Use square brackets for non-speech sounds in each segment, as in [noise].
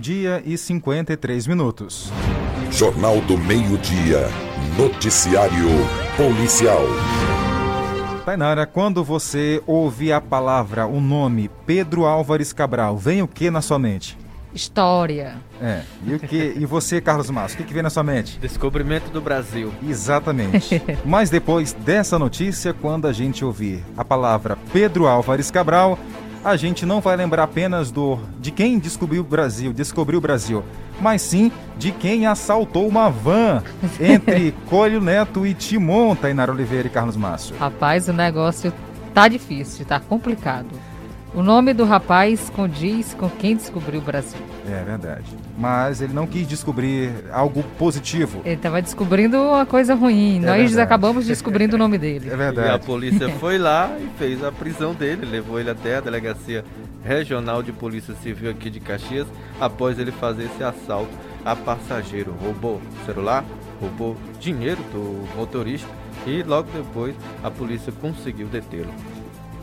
meio-dia e 53 minutos. Jornal do Meio-Dia. Noticiário Policial. Tainara, quando você ouve a palavra, o nome Pedro Álvares Cabral, vem o que na sua mente? História. É. E, o que, e você, Carlos Massa, o que, que vem na sua mente? Descobrimento do Brasil. Exatamente. [laughs] Mas depois dessa notícia, quando a gente ouvir a palavra Pedro Álvares Cabral, a gente não vai lembrar apenas do de quem descobriu o Brasil, descobriu o Brasil, mas sim de quem assaltou uma van [laughs] entre Colho Neto e Timon, Tainara Oliveira e Carlos Márcio. Rapaz, o negócio tá difícil, tá complicado. O nome do rapaz condiz com quem descobriu o Brasil. É verdade. Mas ele não quis descobrir algo positivo. Ele estava descobrindo uma coisa ruim. É Nós verdade. acabamos descobrindo o nome [laughs] dele. É verdade. E a polícia foi lá e fez a prisão dele, levou ele até a delegacia regional de polícia civil aqui de Caxias, após ele fazer esse assalto a passageiro. Roubou celular, roubou dinheiro do motorista e logo depois a polícia conseguiu detê-lo.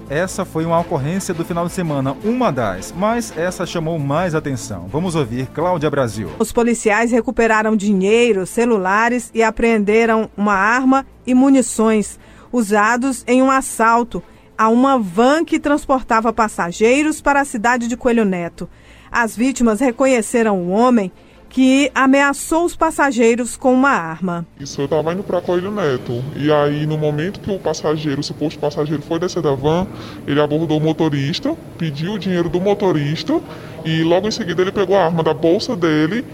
Essa foi uma ocorrência do final de semana, uma das, mas essa chamou mais atenção. Vamos ouvir Cláudia Brasil. Os policiais recuperaram dinheiro, celulares e apreenderam uma arma e munições usados em um assalto a uma van que transportava passageiros para a cidade de Coelho Neto. As vítimas reconheceram o homem que ameaçou os passageiros com uma arma. Isso, eu estava indo para Coelho Neto. E aí, no momento que o passageiro, o suposto passageiro, foi descer da van, ele abordou o motorista, pediu o dinheiro do motorista e logo em seguida ele pegou a arma da bolsa dele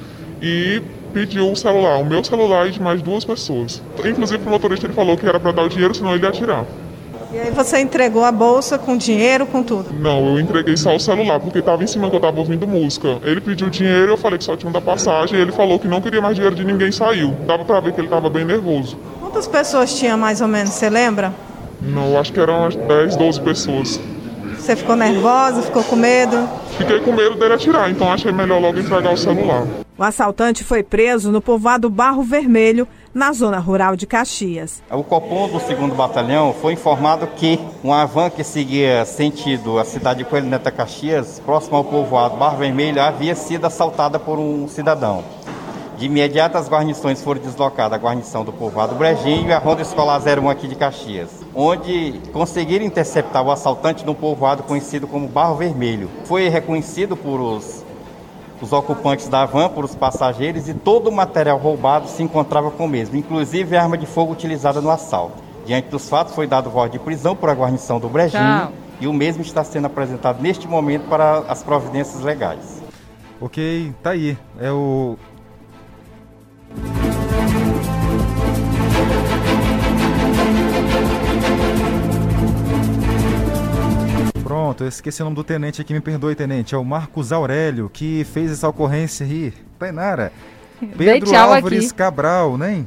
e pediu o celular, o meu celular e de mais duas pessoas. Inclusive, o motorista ele falou que era para dar o dinheiro, senão ele ia atirar. E aí você entregou a bolsa com dinheiro, com tudo? Não, eu entreguei só o celular, porque estava em cima que eu estava ouvindo música. Ele pediu dinheiro, eu falei que só tinha da passagem, e ele falou que não queria mais dinheiro de ninguém saiu. Dava para ver que ele estava bem nervoso. Quantas pessoas tinha mais ou menos, você lembra? Não, acho que eram umas 10, 12 pessoas. Você ficou nervosa, ficou com medo? Fiquei com medo dele atirar, então achei melhor logo entregar o celular. O assaltante foi preso no povoado Barro Vermelho, na zona rural de Caxias. O Copom do 2 Batalhão foi informado que uma van que seguia sentido a cidade de Coelho Neto Caxias, próximo ao povoado Barro Vermelho, havia sido assaltada por um cidadão. De imediato, as guarnições foram deslocadas à guarnição do povoado Brejinho e a Ronda Escolar 01 aqui de Caxias, onde conseguiram interceptar o assaltante no povoado conhecido como Barro Vermelho. Foi reconhecido por os os ocupantes da van por os passageiros e todo o material roubado se encontrava com o mesmo, inclusive a arma de fogo utilizada no assalto. Diante dos fatos, foi dado voz de prisão por a guarnição do Brejinho Tchau. e o mesmo está sendo apresentado neste momento para as providências legais. Ok, tá aí. É o eu esqueci o nome do tenente aqui, me perdoe, tenente. É o Marcos Aurélio, que fez essa ocorrência aí. Tainara. [laughs] Pedro Álvares aqui. Cabral, né?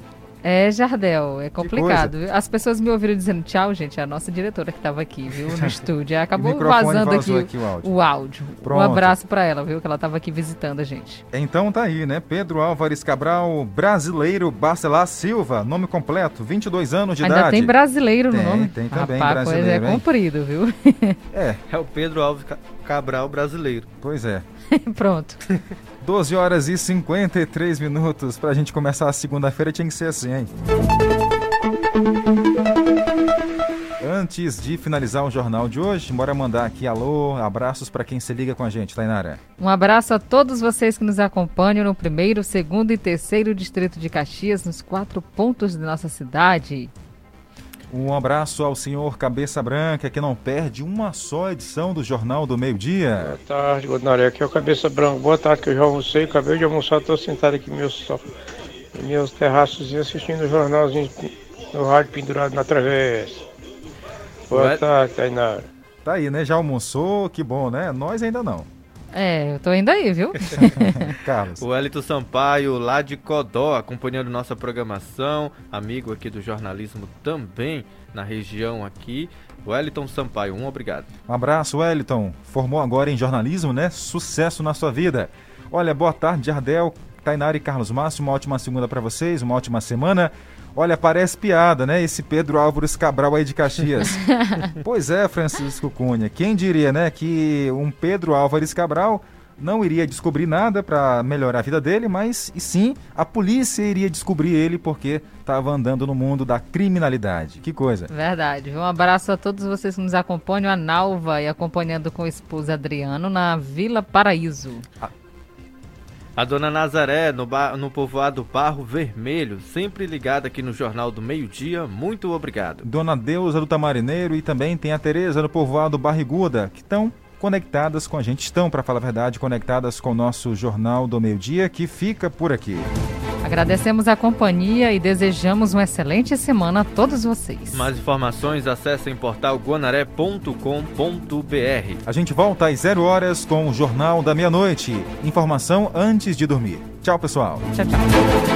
É, Jardel, é complicado. As pessoas me ouviram dizendo tchau, gente. É a nossa diretora que estava aqui, viu, no [laughs] estúdio. Acabou vazando aqui, aqui, o áudio. O áudio. Um abraço para ela, viu, que ela estava aqui visitando a gente. Então tá aí, né? Pedro Álvares Cabral, brasileiro Barcelar Silva, nome completo, 22 anos de Ainda idade. tem brasileiro no tem, nome? Tem também Rapaz, brasileiro, é comprido, viu? [laughs] É. É o Pedro Alves Cabral brasileiro. Pois é. [laughs] Pronto. 12 horas e 53 minutos. Pra gente começar a segunda-feira tinha que ser assim, hein? Antes de finalizar o jornal de hoje, bora mandar aqui alô, abraços para quem se liga com a gente, Tainara. Um abraço a todos vocês que nos acompanham no primeiro, segundo e terceiro distrito de Caxias, nos quatro pontos de nossa cidade. Um abraço ao senhor Cabeça Branca, que não perde uma só edição do Jornal do Meio Dia. Boa tarde, Godinaré. Aqui é o Cabeça Branca. Boa tarde, que eu já almocei, acabei de almoçar, estou sentado aqui no meu sofá, meus terraços assistindo o jornalzinho no rádio pendurado na travessa. Boa tarde, Tainara. Tá aí, né? Já almoçou, que bom, né? Nós ainda não. É, eu tô indo aí, viu? [laughs] Carlos. O Elito Sampaio, lá de Codó, acompanhando nossa programação, amigo aqui do jornalismo também na região aqui. Wellington Sampaio, um obrigado. Um abraço, Wellington. Formou agora em jornalismo, né? Sucesso na sua vida. Olha, boa tarde, Jardel, Tainara e Carlos Márcio. Uma ótima segunda para vocês, uma ótima semana. Olha, parece piada, né? Esse Pedro Álvares Cabral aí de Caxias. [laughs] pois é, Francisco Cunha. Quem diria, né, que um Pedro Álvares Cabral não iria descobrir nada para melhorar a vida dele, mas e sim a polícia iria descobrir ele porque estava andando no mundo da criminalidade. Que coisa. Verdade. Um abraço a todos vocês que nos acompanham, a Nalva e acompanhando com o esposo Adriano na Vila Paraíso. A, a dona Nazaré, no, no povoado Barro Vermelho, sempre ligada aqui no Jornal do Meio Dia, muito obrigado. Dona Deusa do Tamarineiro e também tem a Tereza no povoado Barriguda, que estão conectadas com a gente, estão, para falar a verdade, conectadas com o nosso Jornal do Meio Dia, que fica por aqui. Agradecemos a companhia e desejamos uma excelente semana a todos vocês. Mais informações, acessem portal guanaré.com.br. A gente volta às zero horas com o Jornal da Meia-Noite. Informação antes de dormir. Tchau, pessoal. Tchau, tchau.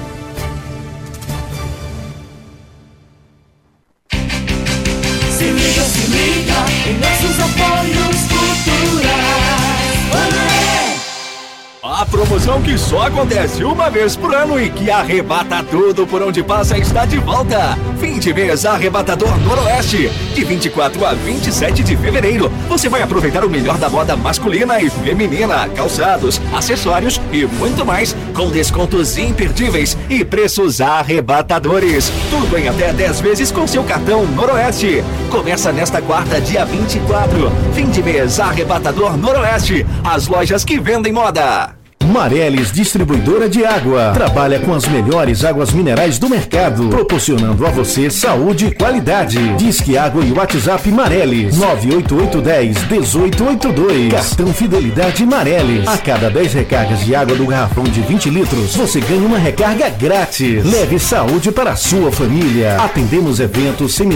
A promoção que só acontece uma vez por ano e que arrebata tudo por onde passa está de volta. Fim de mês Arrebatador Noroeste. De 24 a 27 de fevereiro, você vai aproveitar o melhor da moda masculina e feminina, calçados, acessórios e muito mais, com descontos imperdíveis e preços arrebatadores. Tudo em até 10 vezes com seu cartão Noroeste. Começa nesta quarta, dia 24. Fim de mês Arrebatador Noroeste. As lojas que vendem moda. Mareles Distribuidora de Água. Trabalha com as melhores águas minerais do mercado, proporcionando a você saúde e qualidade. Disque Água e WhatsApp Mareles 98810 1882. Cartão Fidelidade Mareles. A cada 10 recargas de água do garrafão de 20 litros, você ganha uma recarga grátis. Leve saúde para a sua família. Atendemos eventos, seminários